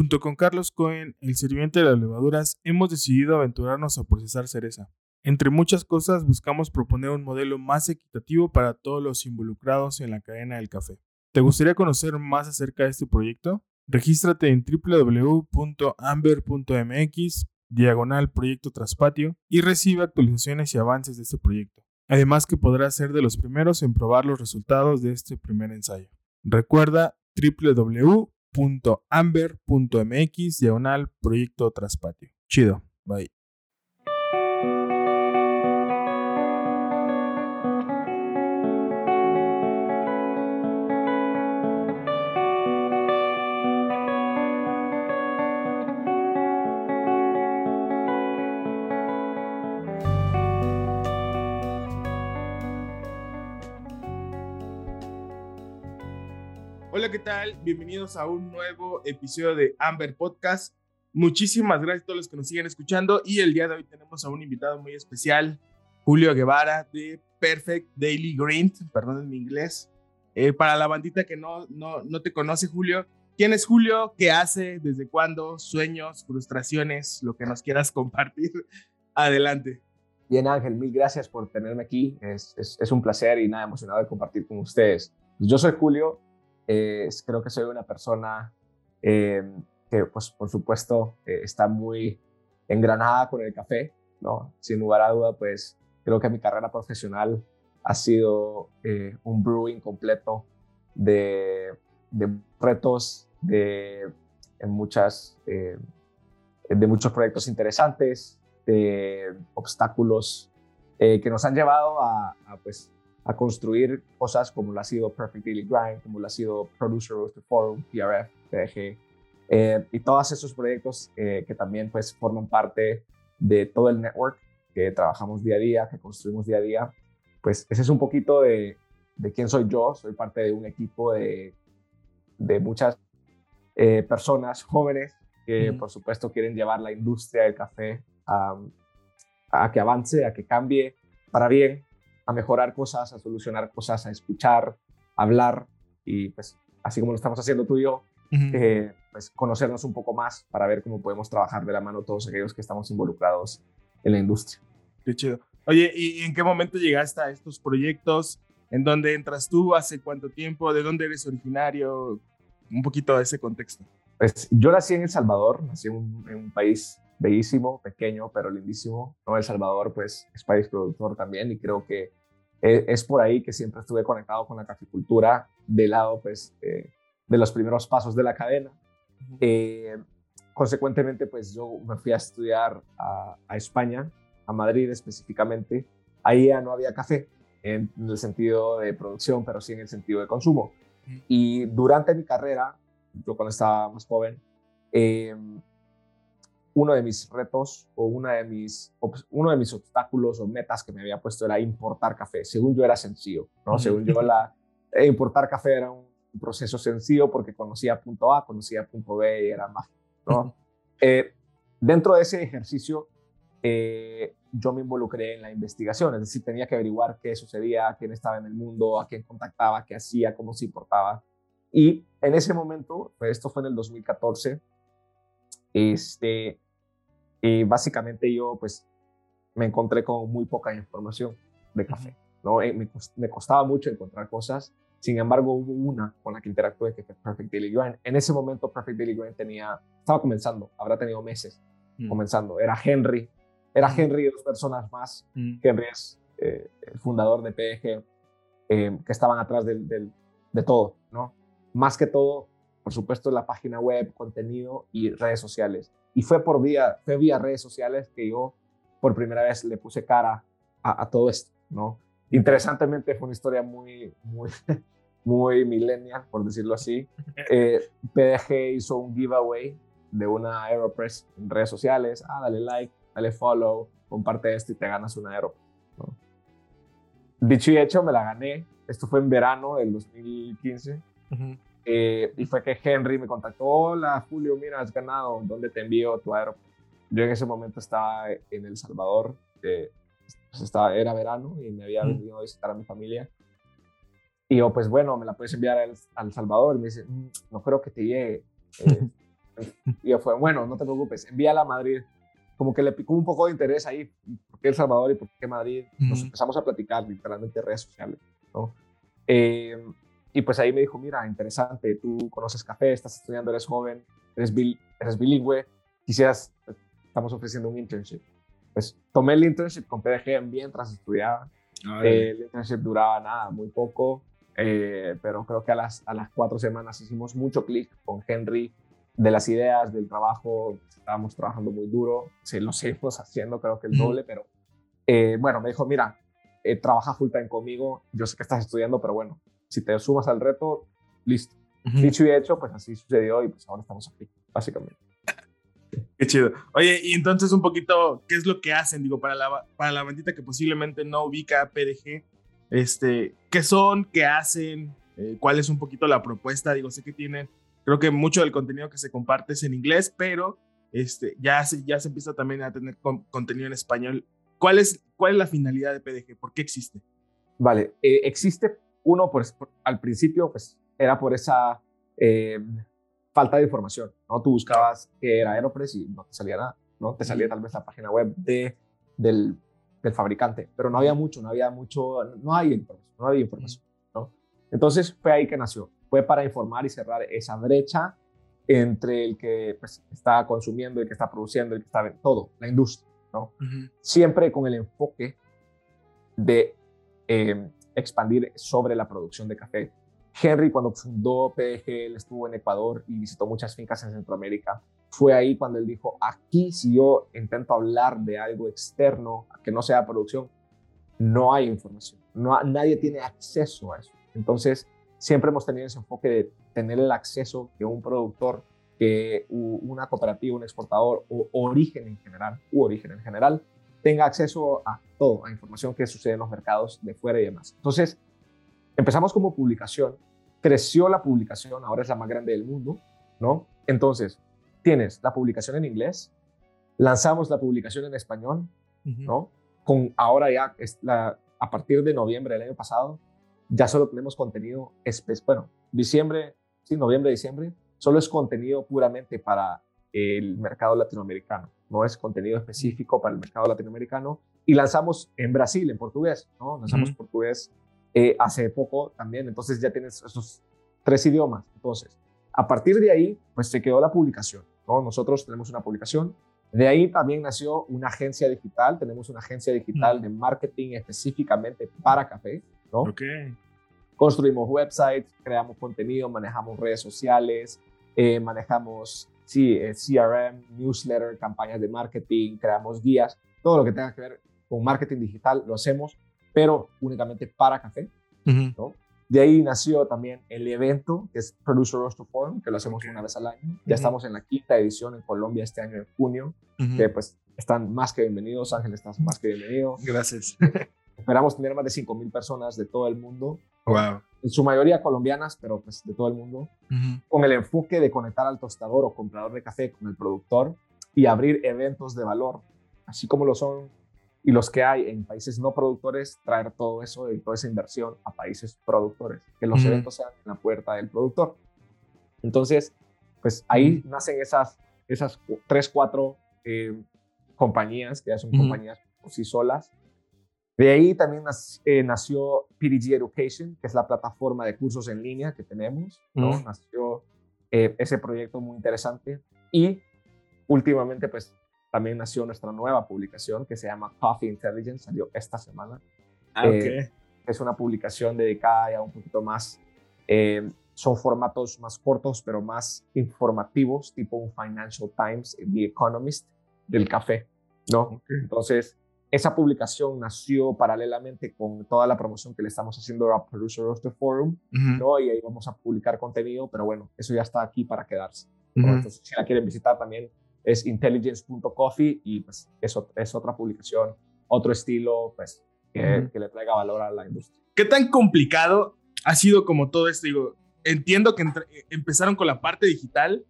Junto con Carlos Cohen, el sirviente de las levaduras, hemos decidido aventurarnos a procesar cereza. Entre muchas cosas, buscamos proponer un modelo más equitativo para todos los involucrados en la cadena del café. ¿Te gustaría conocer más acerca de este proyecto? Regístrate en www.amber.mx, diagonal proyecto traspatio, y recibe actualizaciones y avances de este proyecto. Además que podrás ser de los primeros en probar los resultados de este primer ensayo. Recuerda www.amber.mx, diagonal proyecto traspatio. Chido, bye. Tal? Bienvenidos a un nuevo episodio de Amber Podcast. Muchísimas gracias a todos los que nos siguen escuchando y el día de hoy tenemos a un invitado muy especial, Julio Guevara de Perfect Daily Grind, perdón en mi inglés. Eh, para la bandita que no, no, no te conoce, Julio, ¿quién es Julio? ¿Qué hace? ¿Desde cuándo? ¿Sueños? ¿Frustraciones? Lo que nos quieras compartir. Adelante. Bien, Ángel, mil gracias por tenerme aquí. Es, es, es un placer y nada emocionado de compartir con ustedes. Yo soy Julio, creo que soy una persona eh, que, pues, por supuesto, eh, está muy engranada con el café, ¿no? Sin lugar a duda, pues, creo que mi carrera profesional ha sido eh, un brewing completo de, de retos, de, en muchas, de muchos proyectos interesantes, de obstáculos que nos han llevado a, a pues, a construir cosas como lo ha sido Perfect Daily Grind, como lo ha sido Producer Roaster Forum, PRF, PDG, eh, y todos esos proyectos eh, que también pues forman parte de todo el network que trabajamos día a día, que construimos día a día. Pues ese es un poquito de, de quién soy yo. Soy parte de un equipo de, de muchas eh, personas jóvenes que por supuesto quieren llevar la industria del café a, a que avance, a que cambie para bien a mejorar cosas, a solucionar cosas, a escuchar, a hablar y pues así como lo estamos haciendo tú y yo, eh, pues conocernos un poco más para ver cómo podemos trabajar de la mano todos aquellos que estamos involucrados en la industria. Qué chido. Oye, ¿y en qué momento llegaste a estos proyectos? ¿En dónde entras tú? ¿Hace cuánto tiempo? ¿De dónde eres originario? Un poquito de ese contexto. Pues yo nací en El Salvador, nací en un, en un país bellísimo, pequeño, pero lindísimo. ¿no? El Salvador, pues, es país productor también y creo que eh, es por ahí que siempre estuve conectado con la caficultura del lado, pues, eh, de los primeros pasos de la cadena. Eh, consecuentemente, pues, yo me fui a estudiar a, España, a Madrid específicamente. Ahí ya no había café en, el sentido de producción, pero sí en el sentido de consumo. Y durante mi carrera, yo cuando estaba más joven, eh, uno de mis retos o una de mis, uno de mis obstáculos o metas que me había puesto era importar café. Según yo era sencillo, ¿no? Según yo la, eh, importar café era un proceso sencillo porque conocía punto A, conocía punto B y era más, ¿no? Eh, dentro de ese ejercicio, eh, yo me involucré en la investigación, es decir, tenía que averiguar qué sucedía, quién estaba en el mundo, a quién contactaba, qué hacía, cómo se importaba. Y en ese momento, pues esto fue en el 2014, este, y básicamente yo pues me encontré con muy poca información de café. ¿no? Eh, me, costaba mucho encontrar cosas. Sin embargo, hubo una con la que interactué que fue Perfect Daily Grind. En ese momento, Perfect Daily Grind tenía, estaba comenzando, habrá tenido meses mm. comenzando. Era Henry, era mm. Henry y dos personas más. Mm. Henry es eh, el fundador de PG, eh, que estaban atrás de todo, ¿no? Más que todo, por supuesto, la página web, contenido y redes sociales. Y fue por vía, fue vía redes sociales que yo por primera vez le puse cara a, todo esto, ¿no? Interesantemente fue una historia muy, muy, muy millennial, por decirlo así. Eh, PDG hizo un giveaway de una Aeropress en redes sociales. Ah, dale like, dale follow, comparte esto y te ganas una Aeropress. ¿no? Dicho y hecho, me la gané. Esto fue en verano del 2015. Eh, y fue que Henry me contactó, hola Julio, mira, has ganado, ¿dónde te envío tu aeropuerto? Yo en ese momento estaba en El Salvador, eh, pues estaba, era verano y me había venido a visitar a mi familia. Y yo, pues bueno, me la puedes enviar a El, Salvador. Y me dice, mm, no creo que te llegue. Eh, Y fue, bueno, no te preocupes, envíala a Madrid. Como que le picó un poco de interés ahí, ¿por qué El Salvador y por qué Madrid? Nos empezamos a platicar literalmente en redes sociales, ¿no? Eh, y pues ahí me dijo, mira, interesante, tú conoces café, estás estudiando, eres joven, eres, eres bilingüe, quisieras, estamos ofreciendo un internship. Pues tomé el internship con PDG mientras estudiaba. Eh, el internship duraba nada, muy poco, eh, pero creo que a las, a las cuatro semanas hicimos mucho clic con Henry de las ideas, del trabajo, estábamos trabajando muy duro, sí, lo seguimos haciendo, creo que el doble, pero eh, bueno, me dijo, mira, trabaja full time conmigo, yo sé que estás estudiando, pero bueno, si te sumas al reto, listo. Dicho y hecho, pues así sucedió y pues ahora estamos aquí, básicamente. Qué chido. Oye, y entonces un poquito, ¿qué es lo que hacen? Digo, para la, para la bandita que posiblemente no ubica PDG, este, ¿qué son? ¿Qué hacen? Eh, ¿Cuál es un poquito la propuesta? Digo, sé que tienen, creo que mucho del contenido que se comparte es en inglés, pero este, ya, se, ya se empieza también a tener contenido en español. ¿Cuál es, ¿Cuál es la finalidad de PDG? ¿Por qué existe? Vale, eh, existe uno, pues, al principio, pues, era por esa eh, falta de información, ¿no? Tú buscabas qué era Aeropress y no te salía nada, ¿no? Te salía tal vez la página web de, del, del fabricante, pero no había mucho, no había mucho, no hay información, no había información, ¿no? Entonces fue ahí que nació, fue para informar y cerrar esa brecha entre el que pues, está consumiendo, el que está produciendo, el que está todo, la industria, ¿no? Siempre con el enfoque de eh, expandir sobre la producción de café. Henry, cuando fundó PDG, estuvo en Ecuador y visitó muchas fincas en Centroamérica. Fue ahí cuando él dijo, aquí si yo intento hablar de algo externo, que no sea producción, no hay información, no, nadie tiene acceso a eso. Entonces, siempre hemos tenido ese enfoque de tener el acceso que un productor, que una cooperativa, un exportador o origen en general, u origen en general, tenga acceso a todo, a información que sucede en los mercados de fuera y demás. Entonces, empezamos como publicación, creció la publicación, ahora es la más grande del mundo, ¿no? Entonces, tienes la publicación en inglés, lanzamos la publicación en español, ¿no? Con ahora ya, es la, a partir de noviembre del año pasado, ya solo tenemos contenido, bueno, diciembre, sí, noviembre, diciembre, solo es contenido puramente para el mercado latinoamericano no es contenido específico para el mercado latinoamericano. Y lanzamos en Brasil, en portugués, ¿no? Lanzamos portugués eh, hace poco también, entonces ya tienes esos tres idiomas. Entonces, a partir de ahí, pues se quedó la publicación, ¿no? Nosotros tenemos una publicación. De ahí también nació una agencia digital, tenemos una agencia digital de marketing específicamente para café, ¿no? Construimos websites, creamos contenido, manejamos redes sociales, eh, manejamos sí, eh, CRM, newsletter, campañas de marketing, creamos guías, todo lo que tenga que ver con marketing digital lo hacemos, pero únicamente para café. ¿no? De ahí nació también el evento, que es Producer Roaster Forum, que lo hacemos una vez al año. Ya estamos en la quinta edición en Colombia este año en junio, que pues están más que bienvenidos. Ángel, estás más que bienvenido. Gracias. Esperamos tener más de 5.000 personas de todo el mundo. Wow. En su mayoría colombianas, pero pues de todo el mundo. Con el enfoque de conectar al tostador o comprador de café con el productor y abrir eventos de valor, así como lo son y los que hay en países no productores, traer todo eso y toda esa inversión a países productores, que los eventos sean en la puerta del productor. Entonces, pues ahí nacen esas, esas tres, cuatro eh, compañías que ya son compañías por sí solas, de ahí también eh, nació PDG Education, que es la plataforma de cursos en línea que tenemos, ¿no? Nació eh, ese proyecto muy interesante y últimamente pues también nació nuestra nueva publicación que se llama Coffee Intelligence, salió esta semana. Ah, eh, es una publicación dedicada a un poquito más, son formatos más cortos pero más informativos, tipo un Financial Times, The Economist del café, ¿no? Entonces esa publicación nació paralelamente con toda la promoción que le estamos haciendo a Producer Roster Forum, ¿no? Y ahí vamos a publicar contenido, pero bueno, eso ya está aquí para quedarse. Entonces, si la quieren visitar también es intelligence.coffee y pues eso es otra publicación, otro estilo, pues que, que, le traiga valor a la industria. ¿Qué tan complicado ha sido como todo esto? Digo, entiendo que empezaron con la parte digital,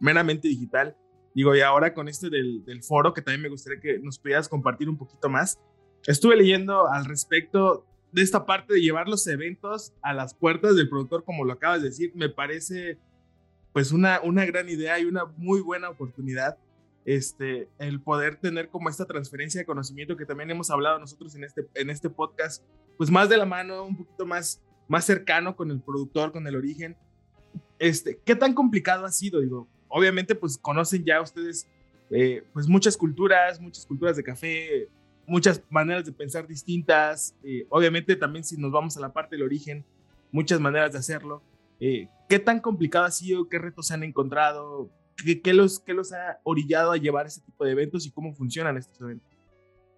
meramente digital, Digo, y ahora con este del, del, foro, que también me gustaría que nos pudieras compartir un poquito más. Estuve leyendo al respecto de esta parte de llevar los eventos a las puertas del productor, como lo acabas de decir. Me parece pues una, una gran idea y una muy buena oportunidad este, el poder tener como esta transferencia de conocimiento que también hemos hablado nosotros en este, en este podcast, pues más de la mano, un poquito más, más cercano con el productor, con el origen. Este, ¿Qué tan complicado ha sido? Digo, obviamente pues conocen ya ustedes eh, pues muchas culturas, muchas culturas de café, muchas maneras de pensar distintas. Eh, obviamente también si nos vamos a la parte del origen, muchas maneras de hacerlo. Eh, ¿Qué tan complicado ha sido? ¿Qué retos se han encontrado? ¿Qué, los, ¿Qué los ha orillado a llevar ese tipo de eventos y cómo funcionan estos eventos?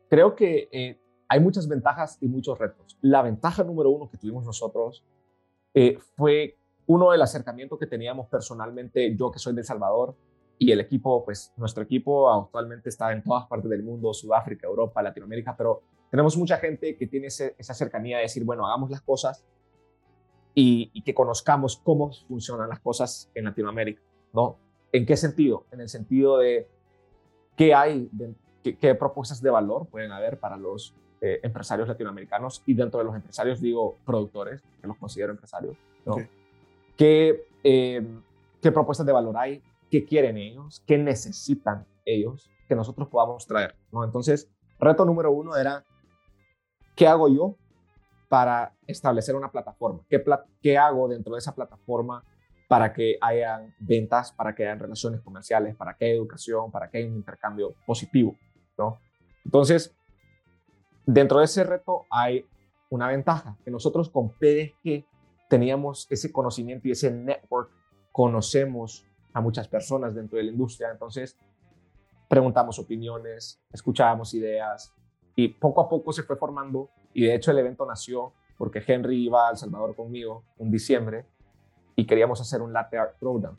Creo que eh, hay muchas ventajas y muchos retos. La ventaja número uno que tuvimos nosotros fue uno del acercamiento que teníamos personalmente, yo que soy de El Salvador, y el equipo, pues nuestro equipo actualmente está en todas partes del mundo, Sudáfrica, Europa, Latinoamérica, pero tenemos mucha gente que tiene esa cercanía de decir, bueno, hagamos las cosas y, y, que conozcamos cómo funcionan las cosas en Latinoamérica, ¿no? ¿En qué sentido? En el sentido de qué hay, qué, propuestas de valor pueden haber para los eh, empresarios latinoamericanos y dentro de los empresarios digo productores, que los considero empresarios, ¿no? ¿Qué, em, ¿Qué propuestas de valor hay? ¿Qué quieren ellos? ¿Qué necesitan ellos que nosotros podamos traer? ¿no? Entonces, reto número uno era, ¿qué hago yo para establecer una plataforma? ¿Qué, ¿Qué hago dentro de esa plataforma para que hayan ventas, para que hayan relaciones comerciales, para que haya educación, para que haya un intercambio positivo, ¿no? Entonces, dentro de ese reto hay una ventaja, que nosotros con PDG teníamos ese conocimiento y ese network, conocemos a muchas personas dentro de la industria, entonces preguntamos opiniones, escuchábamos ideas y poco a poco se fue formando y de hecho el evento nació porque Henry iba a El Salvador conmigo en dicciembre y queríamos hacer un latte art throwdown,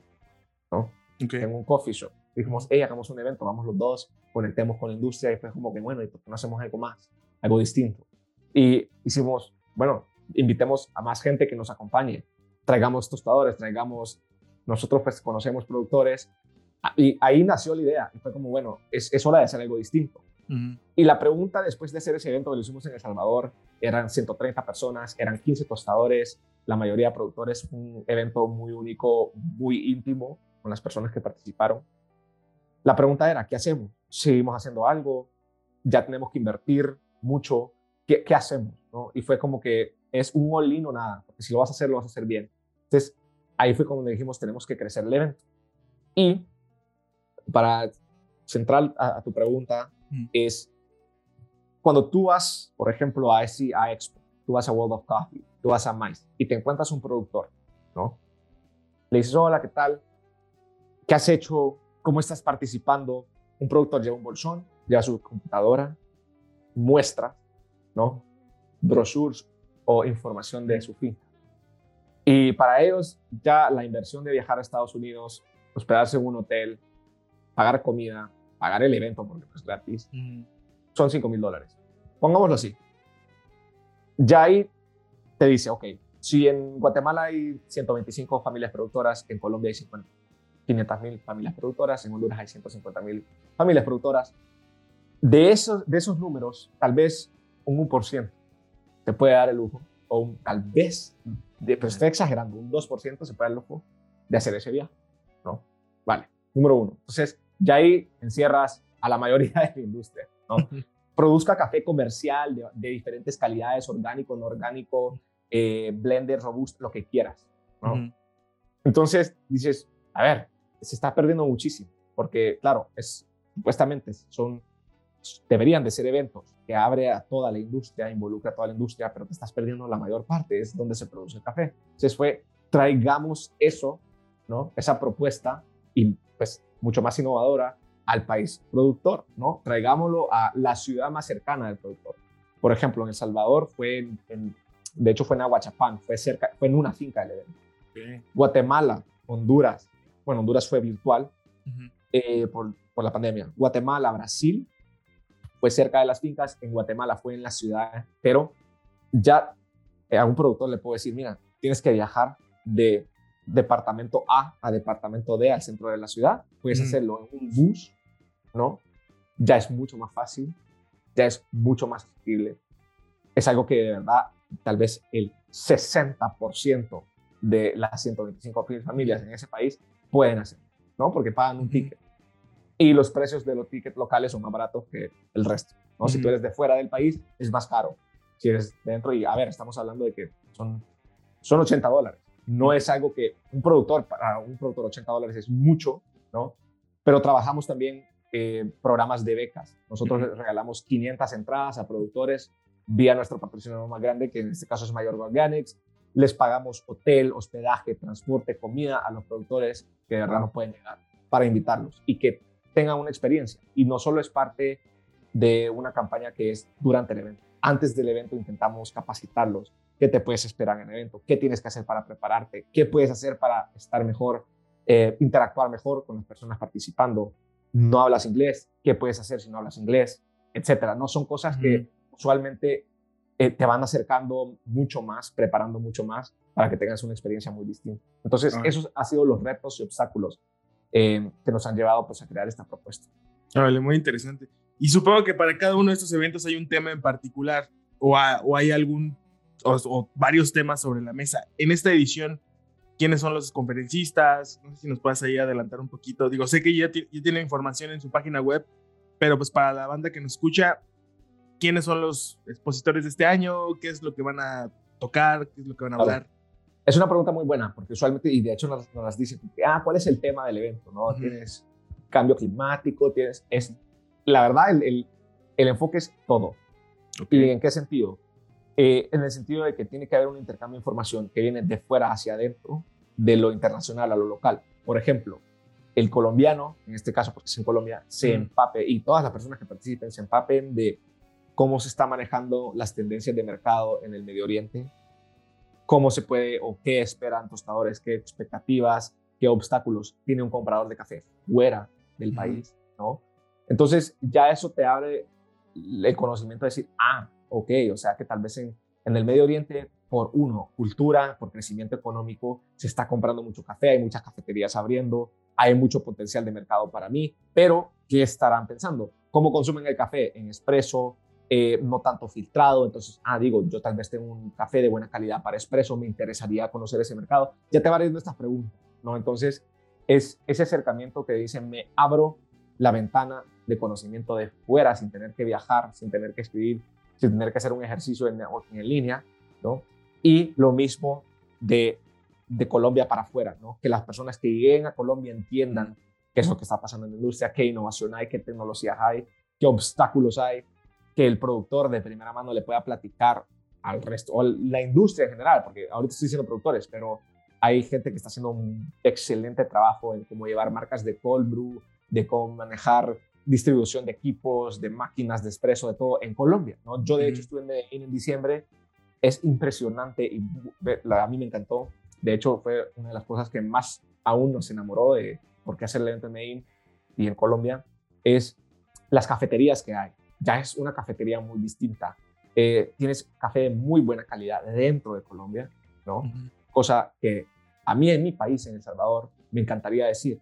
¿no? En un coffee shop. Dijimos, hey, hagamos un evento, vamos los dos, conectemos con la industria y fue como que, bueno, ¿y por qué no hacemos algo más? Algo distinto. Y hicimos, bueno, invitemos a más gente que nos acompañe, traigamos tostadores, traigamos, nosotros pues conocemos productores, y ahí nació la idea, y fue como, bueno, es, es hora de hacer algo distinto. Y la pregunta después de hacer ese evento que lo hicimos en El Salvador, eran 130 personas, eran 15 tostadores, la mayoría de productores, un evento muy único, muy íntimo con las personas que participaron. La pregunta era, ¿qué hacemos? ¿Seguimos haciendo algo? ¿Ya tenemos que invertir mucho? ¿Qué, qué hacemos? ¿no? Y fue como que es un all o nada, porque si lo vas a hacer, lo vas a hacer bien. Entonces, ahí fue cuando dijimos, tenemos que crecer el evento. Y para central a, tu pregunta, es cuando tú vas, por ejemplo, a, ese, a Expo, tú vas a World of Coffee, tú vas a Mais y te encuentras un productor, ¿no? Le dices, hola, ¿qué tal? ¿Qué has hecho? ¿Cómo estás participando? Un productor lleva un bolsón, lleva su computadora, muestra, ¿no? Brochures o información de su finca. Y para ellos ya la inversión de viajar a Estados Unidos, hospedarse en un hotel, pagar comida, pagar el evento porque es gratis, son 5 mil dólares. Pongámoslo así. Ya ahí te dice, ok, si en Guatemala hay 125 familias productoras, en Colombia hay 50, 500 mil familias productoras, en Honduras hay 150 mil familias productoras, de esos, de esos números, tal vez un 1% se puede dar el lujo, o un, tal vez, de, pero estoy exagerando, un 2% se puede dar el lujo de hacer ese viaje, ¿no? Vale, número uno. Entonces, ya ahí encierras a la mayoría de la industria, ¿no? Produzca café comercial de, de diferentes calidades, orgánico, no orgánico, eh, blender, robusto, lo que quieras. ¿no? Entonces dices, a ver, se está perdiendo muchísimo, porque claro, es, supuestamente son, deberían de ser eventos que abre a toda la industria, involucra a toda la industria, pero te estás perdiendo la mayor parte, es donde se produce el café. Entonces fue, traigamos eso, ¿no? Esa propuesta y pues mucho más innovadora al país productor, ¿no? Traigámoslo a la ciudad más cercana del productor. Por ejemplo, en El Salvador fue en de hecho fue en Aguachapán, fue, cerca, fue en una finca del evento. Guatemala, Honduras, bueno, Honduras fue virtual eh, por, por, la pandemia. Guatemala, Brasil, fue cerca de las fincas, en Guatemala fue en la ciudad, pero ya eh, a un productor le puedo decir, mira, tienes que viajar de departamento A a departamento D al centro de la ciudad, puedes hacerlo en un bus, ¿no? Ya es mucho más fácil, ya es mucho más accesible. Es algo que de verdad tal vez el 60% de las 125 familias en ese país pueden hacer, ¿no? Porque pagan un ticket. Y los precios de los tickets locales son más baratos que el resto, ¿no? Si tú eres de fuera del país, es más caro. Si eres dentro, y a ver, estamos hablando de que son, son 80 dólares. No es algo que un productor, para un productor 80 dólares es mucho, ¿no? Pero trabajamos también eh, programas de becas. Nosotros regalamos 500 entradas a productores vía nuestro patrocinador más grande, que en este caso es Mayor Organics. Les pagamos hotel, hospedaje, transporte, comida a los productores que de verdad no pueden llegar para invitarlos y que tengan una experiencia. Y no solo es parte de una campaña que es durante el evento. Antes del evento intentamos capacitarlos. ¿Qué te puedes esperar en el evento? ¿Qué tienes que hacer para prepararte? ¿Qué puedes hacer para estar mejor, eh, interactuar mejor con las personas participando? ¿No hablas inglés? ¿Qué puedes hacer si no hablas inglés? Etcétera. No son cosas que usualmente eh, te van acercando mucho más, preparando mucho más para que tengas una experiencia muy distinta. Entonces, esos han sido los retos y obstáculos eh, que nos han llevado pues, a crear esta propuesta. Vale, muy interesante. Y supongo que para cada uno de estos eventos hay un tema en particular o, o hay algún o, varios temas sobre la mesa. En esta edición, ¿quiénes son los conferencistas? No sé si nos puedes ahí adelantar un poquito. Digo, sé que ya, ya tiene información en su página web, pero pues para la banda que nos escucha, ¿quiénes son los expositores de este año? ¿Qué es lo que van a tocar? ¿Qué es lo que van a hablar? Es una pregunta muy buena, porque usualmente, y de hecho nos, nos dicen, ah, ¿cuál es el tema del evento? ¿no? Tienes cambio climático, tienes, es, la verdad, el, el, el enfoque es todo. ¿Y en qué sentido? Eh, en el sentido de que tiene que haber un intercambio de información que viene de fuera hacia adentro, de lo internacional a lo local. Por ejemplo, el colombiano, en este caso porque es en Colombia, se empape, y todas las personas que participen se empapen de cómo se está manejando las tendencias de mercado en el Medio Oriente, cómo se puede o qué esperan tostadores, qué expectativas, qué obstáculos tiene un comprador de café fuera del país, ¿no? Entonces ya eso te abre el conocimiento de decir, ah, ok, o sea que tal vez en, en el Medio Oriente, por uno, cultura, por crecimiento económico, se está comprando mucho café, hay muchas cafeterías abriendo, hay mucho potencial de mercado para mí, pero ¿qué estarán pensando? ¿Cómo consumen el café? En expreso, eh, no tanto filtrado. Entonces, ah, digo, yo tal vez tengo un café de buena calidad para expreso, me interesaría conocer ese mercado. Ya te va haciendo estas preguntas, ¿no? Entonces, es ese acercamiento que dicen, me abro la ventana de conocimiento de fuera sin tener que viajar, sin tener que escribir, sin tener que hacer un ejercicio en, en línea, ¿no? Y lo mismo de, de Colombia para afuera, ¿no? Que las personas que lleguen a Colombia entiendan qué es lo que está pasando en la industria, qué innovación hay, qué tecnologías hay, qué obstáculos hay, que el productor de primera mano le pueda platicar al resto, o la industria en general, porque ahorita estoy diciendo productores, pero hay gente que está haciendo un excelente trabajo en cómo llevar marcas de cold brew, de cómo manejar distribución de equipos, de máquinas de espresso, de todo en Colombia. ¿no? Yo de hecho estuve en Medellín en diciembre, es impresionante y a mí me encantó. De hecho fue una de las cosas que más aún nos enamoró de por qué hacer el evento en Medellín y en Colombia, es las cafeterías que hay ya es una cafetería muy distinta. Eh, tienes café de muy buena calidad dentro de Colombia, ¿no? Cosa que a mí en mi país, en El Salvador, me encantaría decir.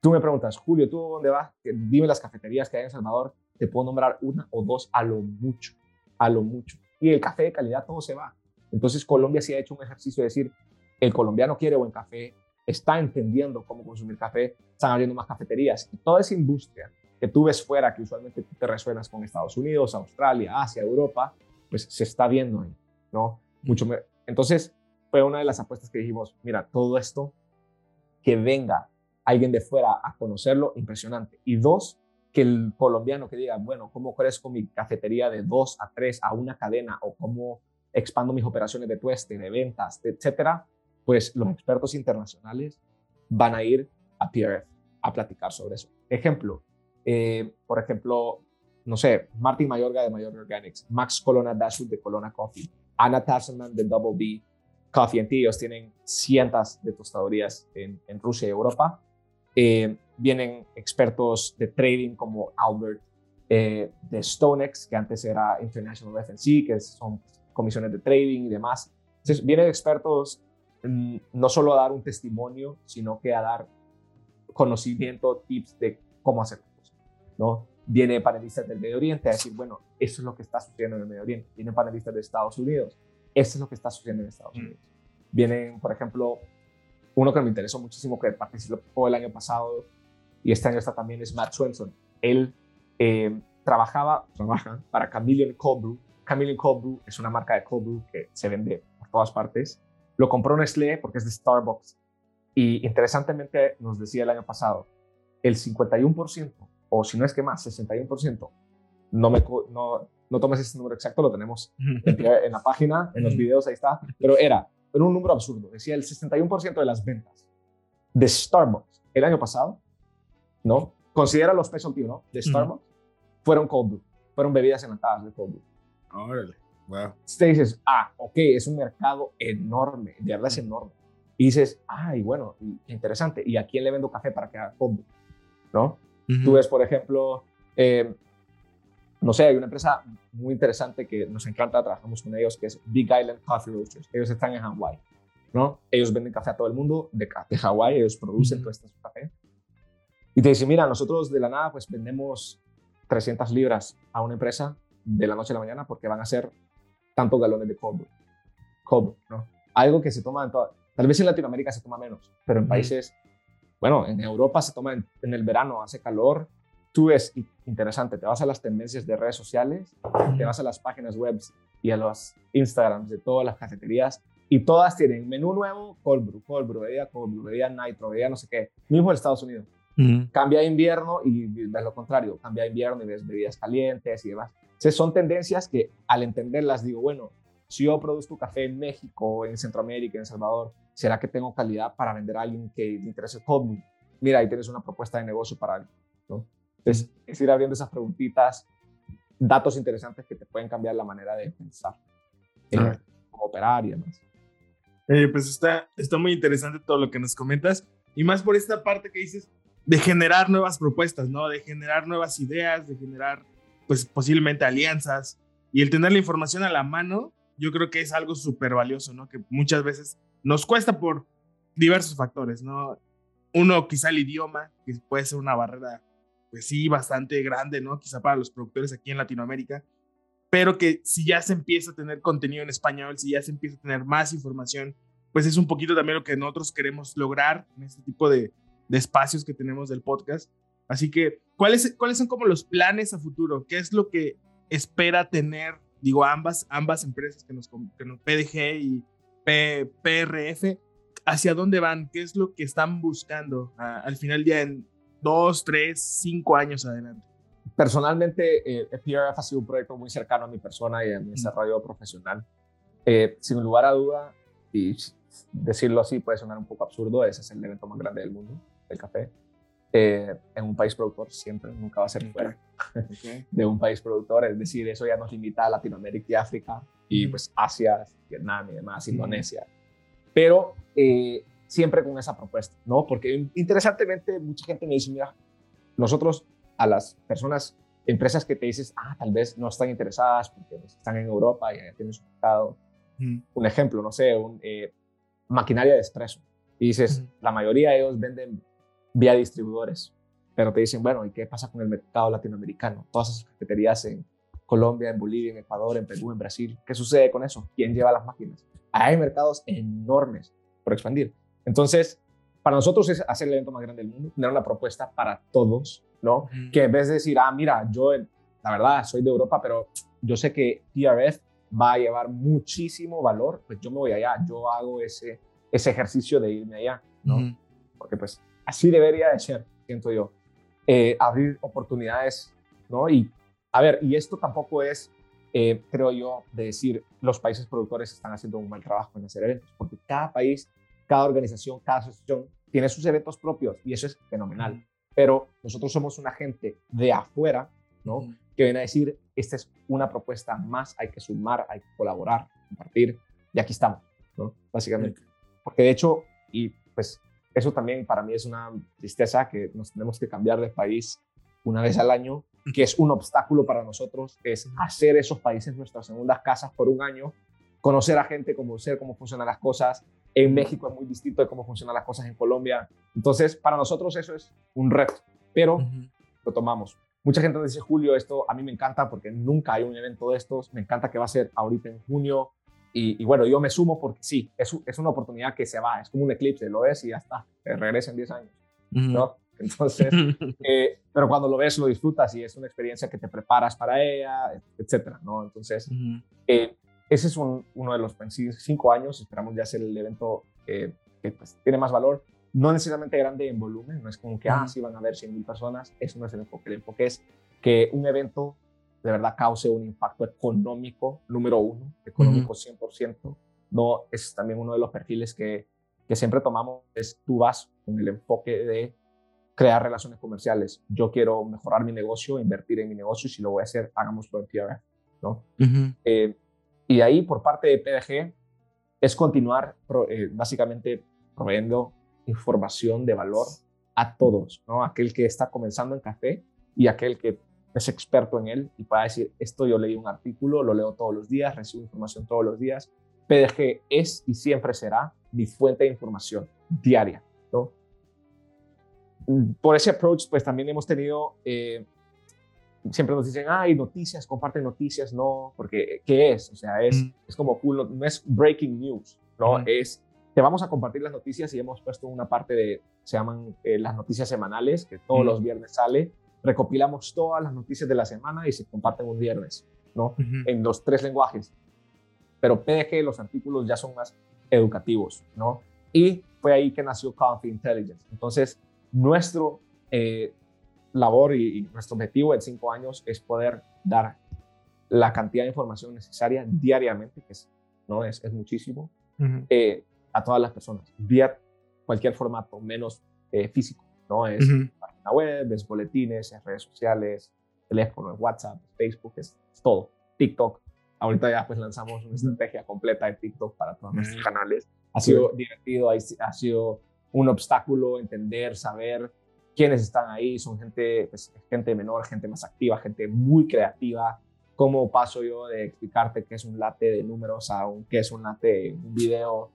Tú me preguntas, Julio, ¿tú dónde vas? Dime las cafeterías que hay en El Salvador. Te puedo nombrar una o dos a lo mucho, a lo mucho. Y el café de calidad todo se va. Entonces Colombia sí ha hecho un ejercicio de decir, el colombiano quiere buen café, está entendiendo cómo consumir café, están abriendo más cafeterías. Y toda esa industria que tú ves fuera, que usualmente te resuenas con Estados Unidos, Australia, Asia, Europa, pues se está viendo ahí, ¿no? Mucho Entonces, fue una de las apuestas que dijimos, mira, todo esto, que venga alguien de fuera a conocerlo, impresionante. Y dos, que el colombiano que diga, bueno, ¿cómo crezco mi cafetería de dos a tres a una cadena o cómo expando mis operaciones de tueste, de ventas, etcétera? Pues los expertos internacionales van a ir a PRF a platicar sobre eso. Ejemplo, eh, por ejemplo, no sé, Martin Mayorga de Mayorga Organics, Max Colonna Dashwood de Colonna Coffee, Anna Tasselman de Double B Coffee and Tea. Ellos tienen cientos de tostadorías en, en Rusia y Europa. Eh, vienen expertos de trading como Albert eh, de StoneX, que antes era International FNC, que son comisiones de trading y demás. Entonces, vienen expertos mm, no solo a dar un testimonio, sino que a dar conocimiento, tips de cómo hacerlo. ¿No? Viene panelistas del Medio Oriente a decir, bueno, eso es lo que está sucediendo en el Medio Oriente. Vienen panelistas de Estados Unidos, eso es lo que está sucediendo en Estados mm. Unidos. Vienen, por ejemplo, Uno que me interesó muchísimo, que participó el año pasado y este año está también, es Matt Swenson. Él eh, trabajaba, trabaja para Chameleon Cold Brew. Chameleon Cold Brew es una marca de cold brew que se vende por todas partes. Lo compró Nestlé porque es de Starbucks. Y interesantemente nos decía el año pasado, el 51%, o si no es que más, 61%, no, me, no, no tomes ese número exacto, lo tenemos en, la página, en los videos, ahí está, pero era, era un número absurdo, decía el 61% de las ventas de Starbucks el año pasado, ¿no? Considera los specialty, ¿no? De Starbucks, fueron cold brew, fueron bebidas enlatadas de cold brew. Órale, wow. Usted dices, ah, ok, es un mercado enorme, de verdad es enorme. Y dices, ay, bueno, interesante, ¿y a quién le vendo café para que haga cold brew? ¿No? Tú ves, por ejemplo, eh, no sé, hay una empresa muy interesante que nos encanta, trabajamos con ellos, que es Big Island Coffee Roasters. Ellos están en Hawái, ¿no? Ellos venden café a todo el mundo de, de Hawái, ellos producen todo este café. Y te dicen, mira, nosotros de la nada pues vendemos 300 libras a una empresa de la noche a la mañana porque van a ser tantos galones de cold brew, ¿no? Algo que se toma en toda, tal vez en Latinoamérica se toma menos, pero en países, bueno, en Europa se toma en, el verano, hace calor, tú ves interesante, te vas a las tendencias de redes sociales, te vas a las páginas web y a los Instagrams de todas las cafeterías y todas tienen menú nuevo, cold brew, cold brew, bebida cold brew, bebida nitro, bebida no sé qué, mismo en Estados Unidos. Cambia invierno y ves lo contrario, cambia invierno y ves bebidas calientes y demás. Entonces son tendencias que al entenderlas digo, bueno, si yo produzco café en México, en Centroamérica, en El Salvador, ¿será que tengo calidad para vender a alguien que le interese brew? Mira, ahí tienes una propuesta de negocio para alguien. ¿no? Entonces, es ir abriendo esas preguntitas, datos interesantes que te pueden cambiar la manera de pensar, en cómo operar y demás. Eh, pues está, está muy interesante todo lo que nos comentas y más por esta parte que dices, de generar nuevas propuestas, ¿no? De generar nuevas ideas, de generar, pues posiblemente alianzas. Y el tener la información a la mano, yo creo que es algo súper valioso, ¿no? Que muchas veces nos cuesta por diversos factores, ¿no? Uno, quizá el idioma, que puede ser una barrera, pues sí, bastante grande, ¿no? Quizá para los productores aquí en Latinoamérica. Pero que si ya se empieza a tener contenido en español, si ya se empieza a tener más información, pues es un poquito también lo que nosotros queremos lograr en este tipo de, de espacios que tenemos del podcast. Así que, ¿cuáles, ¿cuáles son como los planes a futuro? ¿Qué es lo que espera tener, digo, ambas, ambas empresas que nos, que nos PDG y PRF? ¿Hacia dónde van? ¿Qué es lo que están buscando al final día en dos, tres, cinco años adelante? Personalmente, eh, PRF ha sido un proyecto muy cercano a mi persona y a mi desarrollo profesional. Eh, sin lugar a duda, y decirlo así puede sonar un poco absurdo, ese es el evento más grande del mundo el café, eh, en un país productor siempre, nunca va a ser fuera de un país productor, es decir, eso ya nos limita a Latinoamérica y África y pues Asia, Vietnam y demás, Indonesia, pero eh, siempre con esa propuesta, ¿no? Porque interesantemente mucha gente me dice, mira, nosotros a las personas, empresas que te dices, ah, tal vez no están interesadas porque pues, están en Europa y tienen su mercado. Un ejemplo, no sé, un, eh, maquinaria de expreso. Y dices, la mayoría de ellos venden vía distribuidores. Pero te dicen, bueno, ¿y qué pasa con el mercado latinoamericano? Todas esas cafeterías en Colombia, en Bolivia, en Ecuador, en Perú, en Brasil. ¿Qué sucede con eso? ¿Quién lleva las máquinas? Hay mercados enormes por expandir. Entonces, para nosotros es hacer el evento más grande del mundo, tener una propuesta para todos, ¿no? Que en vez de decir, ah, mira, yo, la verdad, soy de Europa, pero yo sé que TRF va a llevar muchísimo valor, pues yo me voy allá, yo hago ese, ese ejercicio de irme allá, ¿no? Porque pues así debería de ser, siento yo. Eh, abrir oportunidades, ¿no? Y, a ver, y esto tampoco es, eh, creo yo, de decir los países productores están haciendo un mal trabajo en hacer eventos, porque cada país, cada organización, cada asociación tiene sus eventos propios y eso es fenomenal. Pero nosotros somos una gente de afuera, ¿no? Que viene a decir, esta es una propuesta más, hay que sumar, hay que colaborar, compartir, y aquí estamos, ¿no? Básicamente. Porque de hecho, y pues eso también para mí es una tristeza que nos tenemos que cambiar de país una vez al año, que es un obstáculo para nosotros, es hacer esos países nuestras segundas casas por un año, conocer a gente, conocer cómo funcionan las cosas. En México es muy distinto de cómo funcionan las cosas en Colombia. Entonces, para nosotros eso es un reto, pero lo tomamos. Mucha gente dice, Julio, esto a mí me encanta porque nunca hay un evento de estos. Me encanta que va a ser ahorita en junio. Y, bueno, yo me sumo porque sí, es, es una oportunidad que se va, es como un eclipse, lo ves y ya está, regresa en 10 años, ¿no? Entonces, eh, pero cuando lo ves, lo disfrutas y es una experiencia que te preparas para ella, etcétera, ¿no? Entonces, eh, ese es uno de los cinco años, esperamos ya hacer el evento que pues, tiene más valor, no necesariamente grande en volumen, no es como que, ah, sí van a haber 100 mil personas, eso no es el enfoque, el enfoque es que un evento de verdad cause un impacto económico, número uno, económico 100%, no es también uno de los perfiles que, que siempre tomamos, es tú vas con el enfoque de crear relaciones comerciales. Yo quiero mejorar mi negocio, invertir en mi negocio y si lo voy a hacer, hagámoslo en PR, ¿no? Eh, y ahí, por parte de PDG, es continuar eh, básicamente proveyendo información de valor a todos, ¿no? Aquel que está comenzando en café y aquel que es experto en él y para decir, esto yo leí un artículo, lo leo todos los días, recibo información todos los días. PDG es y siempre será mi fuente de información diaria, ¿no? Por ese approach, pues también hemos tenido, eh, siempre nos dicen, hay noticias, comparten noticias, no, porque ¿qué es? O sea, es, es como cool, no es breaking news, ¿no? Es te vamos a compartir las noticias y hemos puesto una parte de, se llaman eh, las noticias semanales, que todos los viernes sale. Recopilamos todas las noticias de la semana y se comparten un viernes, ¿no? En los tres lenguajes. Pero PDG, los artículos ya son más educativos, ¿no? Y fue ahí que nació Coffee Intelligence. Entonces, nuestro eh, labor y, nuestro objetivo en cinco años es poder dar la cantidad de información necesaria diariamente, que es, ¿no? es, es muchísimo, a todas las personas, vía cualquier formato, menos eh, físico, ¿no? Es página web, es boletines, es redes sociales, teléfono, es WhatsApp, Facebook, es, todo. TikTok. Ahorita ya pues lanzamos una estrategia completa de TikTok para todos nuestros canales. Ha sido divertido, ha sido un obstáculo entender, saber quiénes están ahí. Son gente, pues, gente menor, gente más activa, gente muy creativa. ¿Cómo paso yo de explicarte qué es un late de números a un, qué es un late, un video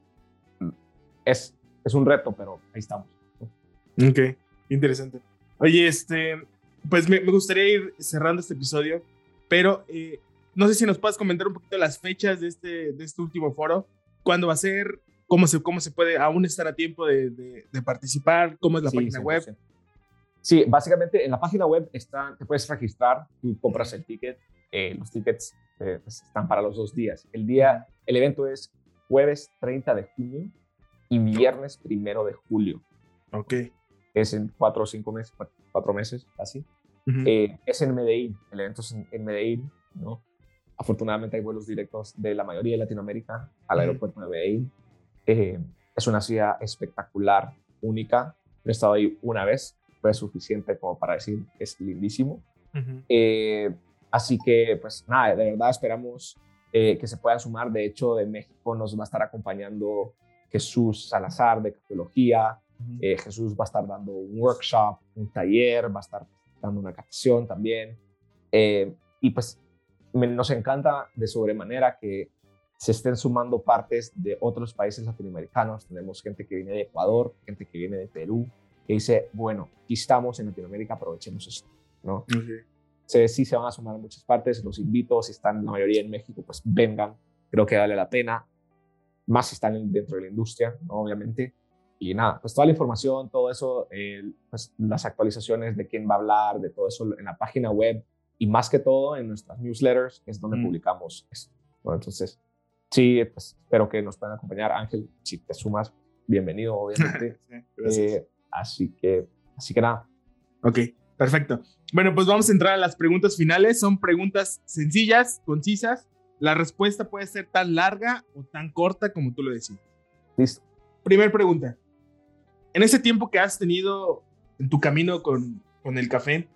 es, es un reto, pero ahí estamos. Ok, interesante. Oye, este, pues me, gustaría ir cerrando este episodio, pero eh, no sé si nos puedes comentar un poquito las fechas de este, de este último foro, cuándo va a ser, cómo se, cómo se puede aún estar a tiempo de, de, participar, cómo es la página web. Sí, básicamente en la página web está, te puedes registrar, tú compras el ticket, eh, los tickets eh, pues, están para los dos días. El día, el evento es jueves 30 de junio y viernes primero de julio. Ok. Es en cuatro o cinco meses, cuatro meses, así. Eh, es en Medellín, el evento es en, Medellín, ¿no? Afortunadamente hay vuelos directos de la mayoría de Latinoamérica al aeropuerto de Medellín. Eh, es una ciudad espectacular, única. He estado ahí una vez, fue suficiente como para decir es lindísimo. Eh, así que, pues nada, de verdad esperamos que se puedan sumar. De hecho, de México nos va a estar acompañando Jesús Salazar de Eh, Jesús va a estar dando un workshop, un taller, va a estar dando una captación también. Eh, y pues nos encanta de sobremanera que se estén sumando partes de otros países latinoamericanos. Tenemos gente que viene de Ecuador, gente que viene de Perú, que dice, bueno, aquí estamos en Latinoamérica, aprovechemos esto, ¿no? sí se van a sumar muchas partes, los invito, si están la mayoría en México, pues vengan, creo que vale la pena más si están dentro de la industria, obviamente. Y nada, pues toda la información, todo eso, pues las actualizaciones de quién va a hablar, de todo eso en la página web y más que todo en nuestras newsletters, que es donde mm. publicamos esto. entonces, sí, pues espero que nos puedan acompañar. Ángel, si te sumas, bienvenido, obviamente. Eh, así que, así que nada. Ok, perfecto. Bueno, pues vamos a entrar a las preguntas finales. Son preguntas sencillas, concisas la respuesta puede ser tan larga o tan corta como tú lo decides. Listo. Primer pregunta. En ese tiempo que has tenido en tu camino con, con el café,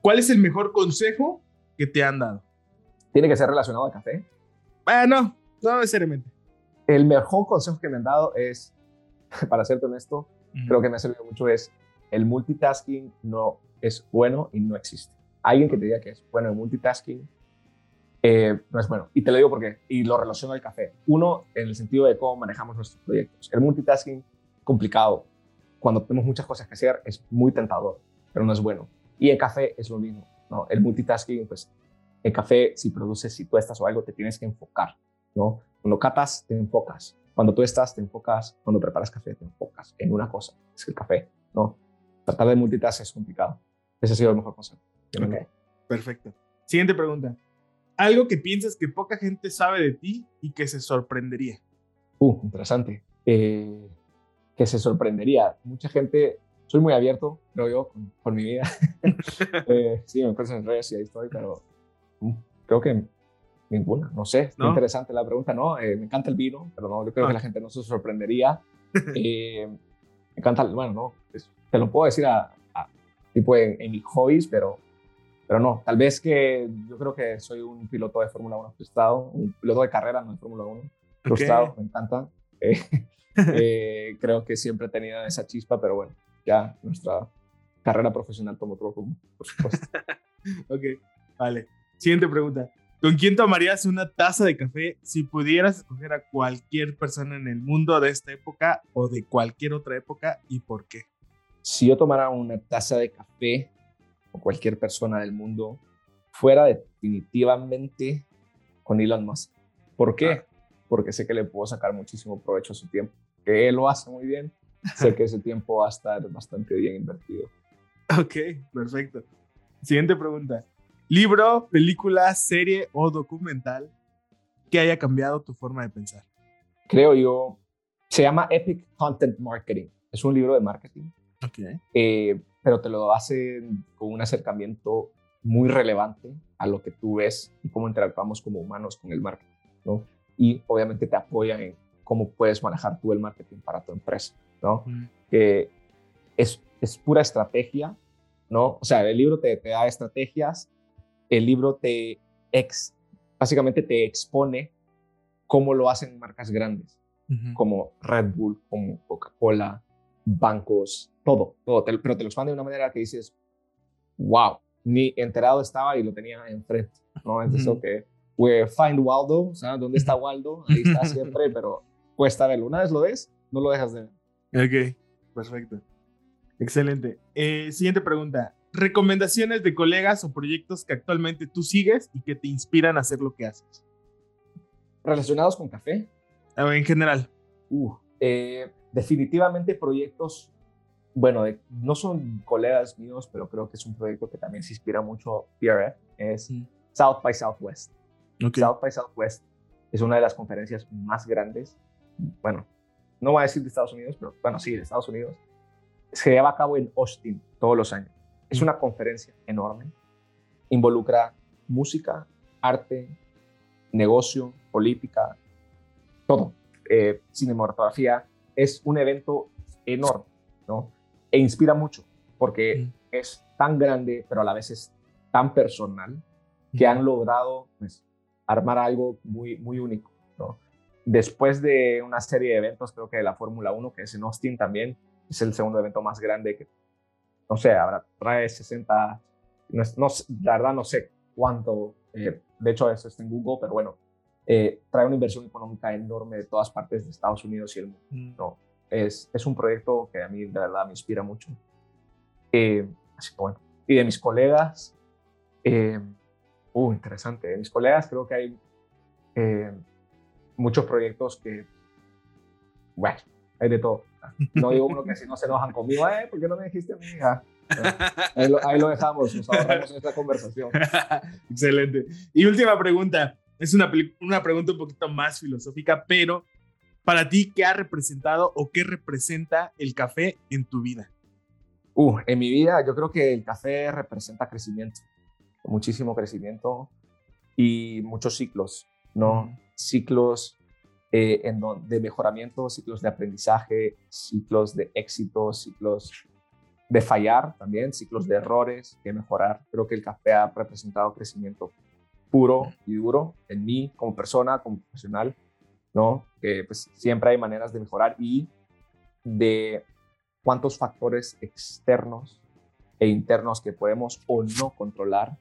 ¿cuál es el mejor consejo que te han dado? ¿Tiene que ser relacionado al café? Bueno, no necesariamente. El mejor consejo que me han dado es, para serte honesto, creo que me ha servido mucho, es el multitasking no es bueno y no existe. Alguien que te diga que es bueno el multitasking eh, no es bueno. Y te lo digo porque, y lo relaciono al café. Uno, en el sentido de cómo manejamos nuestros proyectos. El multitasking, complicado. Cuando tenemos muchas cosas que hacer, es muy tentador, pero no es bueno. Y en café es lo mismo. ¿no? El multitasking, pues, en café, si produces, si tú estás o algo, te tienes que enfocar. ¿no? Cuando catas, te enfocas. Cuando tú estás, te enfocas. Cuando preparas café, te enfocas en una cosa, es el café, ¿no? Tratar de multitask es complicado. Ese ha sido el mejor consejo. Ok, perfecto. Siguiente pregunta. Algo que piensas que poca gente sabe de ti y que se sorprendería. Uh, interesante. Eh, que se sorprendería. Mucha gente, soy muy abierto, creo yo, con, mi vida. eh, sí, me encuentro en redes y ahí estoy, pero mm, creo que ninguna, no sé. Es interesante la pregunta, ¿no? Eh, me encanta el vino, pero no, yo creo que ah. la gente no se sorprendería. Eh, me encanta, bueno, no, te lo puedo decir a, tipo en, en mis hobbies, pero pero no, tal vez que yo creo que soy un piloto de Fórmula 1 frustrado, un piloto de carrera, no de Fórmula 1, frustrado, me encanta. Eh, eh, creo que siempre he tenido esa chispa, pero bueno, ya nuestra carrera profesional tomó otro rumbo, por supuesto. ok, vale. Siguiente pregunta. ¿Con quién tomarías una taza de café si pudieras escoger a cualquier persona en el mundo de esta época o de cualquier otra época y por qué? Si yo tomara una taza de café o cualquier persona del mundo fuera definitivamente con Elon Musk. ¿Por qué? Porque sé que le puedo sacar muchísimo provecho a su tiempo, que él lo hace muy bien, sé que ese tiempo va a estar bastante bien invertido. Ok, perfecto. Siguiente pregunta. Libro, película, serie o documental que haya cambiado tu forma de pensar. Creo yo, se llama Epic Content Marketing. Es un libro de marketing. Okay. Eh, pero te lo hacen con un acercamiento muy relevante a lo que tú ves y cómo interactuamos como humanos con el marketing, ¿no? Y obviamente te apoya en cómo puedes manejar tú el marketing para tu empresa, ¿no? Que es, es pura estrategia, ¿no? O sea, el libro te, te da estrategias, el libro te ex, básicamente te expone cómo lo hacen marcas grandes, como Red Bull, como Coca-Cola, bancos, todo, todo, pero te lo expande de una manera que dices, wow, ni enterado estaba y lo tenía enfrente, ¿no? Es eso que, we find Waldo, o sea, ¿dónde está Waldo? Ahí está siempre, pero cuesta verlo. Una vez lo ves, no lo dejas de ver. Ok, perfecto. Excelente. Eh, siguiente pregunta. ¿Recomendaciones de colegas o proyectos que actualmente tú sigues y que te inspiran a hacer lo que haces? ¿Relacionados con café? en general. Uh, eh, definitivamente proyectos bueno, no son colegas míos, pero creo que es un proyecto que también se inspira mucho PRF, es South by Southwest. South by Southwest es una de las conferencias más grandes, bueno, no voy a decir de Estados Unidos, pero bueno, sí, de Estados Unidos. Se lleva a cabo en Austin todos los años. Es una conferencia enorme, involucra música, arte, negocio, política, todo, eh, cinematografía. Es un evento enorme, ¿no? e inspira mucho porque es tan grande, pero a la vez es tan personal que han logrado pues, armar algo muy, muy único. ¿no? Después de una serie de eventos, creo que de la Fórmula 1, que es en Austin también, es el segundo evento más grande que, no sé, habrá, trae 60, no, no, la verdad no sé cuánto, eh, de hecho eso está en Google, pero bueno, eh, trae una inversión económica enorme de todas partes de Estados Unidos y el mundo. Mm. ¿no? es, es un proyecto que a mí de verdad me inspira mucho. Eh, así que bueno, y de mis colegas, eh, uh, interesante, de mis colegas creo que hay eh, muchos proyectos que, bueno, hay de todo. No digo uno que si no se enojan conmigo, eh, ¿por qué no me dijiste a mí? Ah, ahí, lo, ahí, lo, dejamos, nos ahorramos en esta conversación. Excelente. Y última pregunta, es una, una pregunta un poquito más filosófica, pero para ti, ¿qué ha representado o qué representa el café en tu vida? Uh, en mi vida yo creo que el café representa crecimiento, muchísimo crecimiento y muchos ciclos, ¿no? Ciclos eh, en de mejoramiento, ciclos de aprendizaje, ciclos de éxito, ciclos de fallar también, ciclos de errores, de mejorar. Creo que el café ha representado crecimiento puro y duro en mí como persona, como profesional ¿no? Que pues siempre hay maneras de mejorar y de cuántos factores externos e internos que podemos o no controlar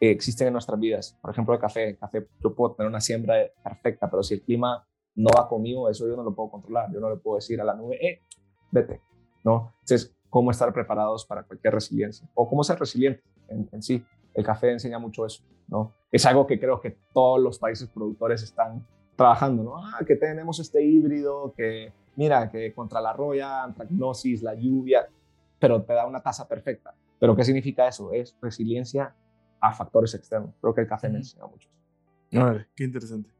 existen en nuestras vidas. Por ejemplo, el café. Café, yo puedo tener una siembra perfecta, pero si el clima no va conmigo, eso yo no lo puedo controlar. Yo no le puedo decir a la nube, eh, vete, ¿no? Entonces, ¿cómo estar preparados para cualquier resiliencia? O cómo ser resiliente en, sí. El café enseña mucho eso, ¿no? Es algo que creo que todos los países productores están trabajando, ¿no? Ah, que tenemos este híbrido, que mira, que contra la roya, antracnosis, la lluvia, pero te da una tasa perfecta. ¿Pero qué significa eso? Es resiliencia a factores externos. Creo que el café me enseña mucho. Vale, qué interesante.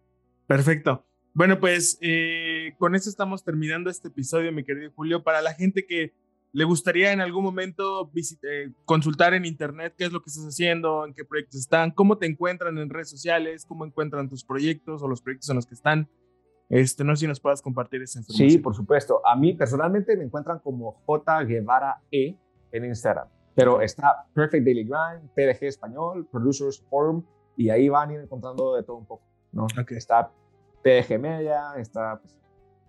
Perfecto. Bueno, pues eh, con eso estamos terminando este episodio, mi querido Julio. Para la gente que le gustaría en algún momento eh, consultar en internet qué es lo que estás haciendo, en qué proyectos están, cómo te encuentran en redes sociales, cómo encuentran tus proyectos o los proyectos en los que están. Este, no sé si nos puedas compartir esa información. Sí, por supuesto. A mí personalmente me encuentran como J Guevara E en Instagram, pero está Perfect Daily Grind, PDG Español, Producers Forum, y ahí van a ir encontrando de todo un poco. ¿no? Está PDG Media, está pues,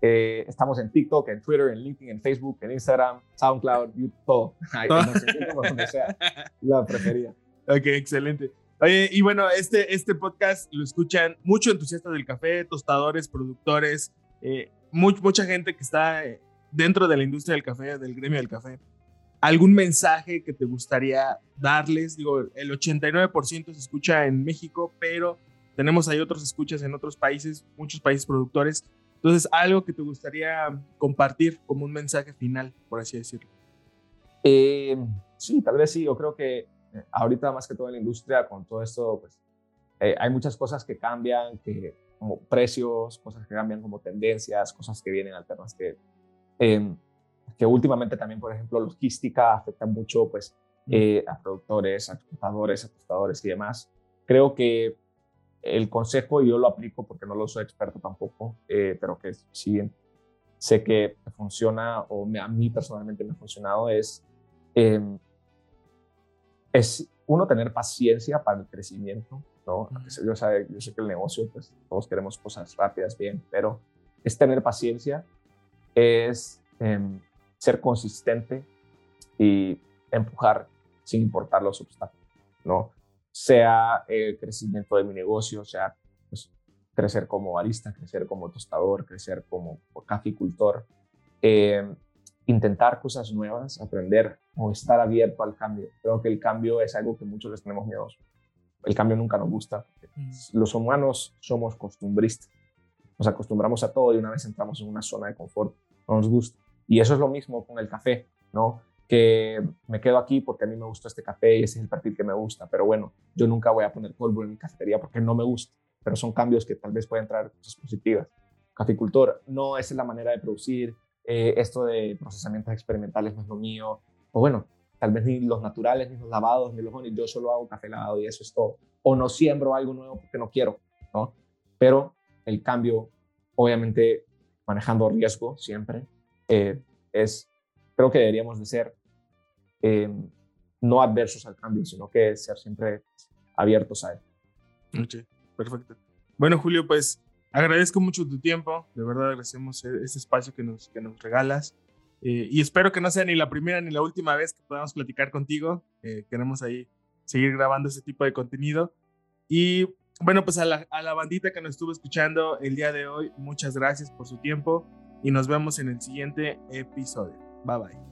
eh, estamos en TikTok, en Twitter, en LinkedIn, en Facebook, en Instagram, SoundCloud, YouTube, todo. donde sea la preferida. Ok, excelente. Oye, y bueno, este, este podcast lo escuchan mucho entusiastas del café, tostadores, productores, eh, mucha gente que está eh, dentro de la industria del café, del gremio del café. ¿Algún mensaje que te gustaría darles? Digo, el 89% se escucha en México, pero tenemos ahí otros escuchas en otros países, muchos países productores. Entonces, algo que te gustaría compartir como un mensaje final, por así decirlo. Eh, sí, tal vez sí. Yo creo que eh, ahorita más que todo en la industria, con todo esto, pues eh, hay muchas cosas que cambian, que como precios, cosas que cambian como tendencias, cosas que vienen alternas que, em, que últimamente también, por ejemplo, logística afecta mucho pues a productores, a exportadores, a tostadores y demás. Creo que el consejo, yo lo aplico porque no lo soy experto tampoco, eh, pero que sí sé que funciona o a mí personalmente me ha funcionado, es, em, es uno tener paciencia para el crecimiento, ¿no? Yo, sé, yo sé que el negocio, pues todos queremos cosas rápidas, bien, pero es tener paciencia, es em, ser consistente y empujar sin importar los obstáculos, ¿no? sea el crecimiento de mi negocio, sea pues, crecer como barista, crecer como tostador, crecer como caficultor, eh, intentar cosas nuevas, aprender o estar abierto al cambio. Creo que el cambio es algo que muchos les tenemos miedo. El cambio nunca nos gusta. Los humanos somos costumbristas. Nos acostumbramos a todo y una vez entramos en una zona de confort, no nos gusta. Y eso es lo mismo con el café, ¿no? que me quedo aquí porque a mí me gustó este café y ese es el perfil que me gusta, pero bueno, yo nunca voy a poner polvo en mi cafetería porque no me gusta, pero son cambios que tal vez pueden traer cosas positivas. Caficultor, no es la manera de producir, eh, esto de procesamientos experimentales no es lo mío, o bueno, tal vez ni los naturales, ni los lavados, ni los honis, yo solo hago café lavado y eso es todo. O no siembro algo nuevo porque no quiero, ¿no? Pero el cambio, obviamente manejando riesgo siempre, eh, es, creo que deberíamos de ser Em, no adversos al cambio, sino que ser siempre abiertos a él. Perfecto. Bueno, Julio, pues agradezco mucho tu tiempo, de verdad agradecemos e-, este espacio que nos, que nos regalas eh, y espero que no sea ni la primera ni la última vez que podamos platicar contigo. Eh, queremos ahí seguir grabando ese tipo de contenido. Y bueno, pues a la, a la bandita que nos estuvo escuchando el día de hoy, muchas gracias por su tiempo y nos vemos en el siguiente episodio. Bye bye.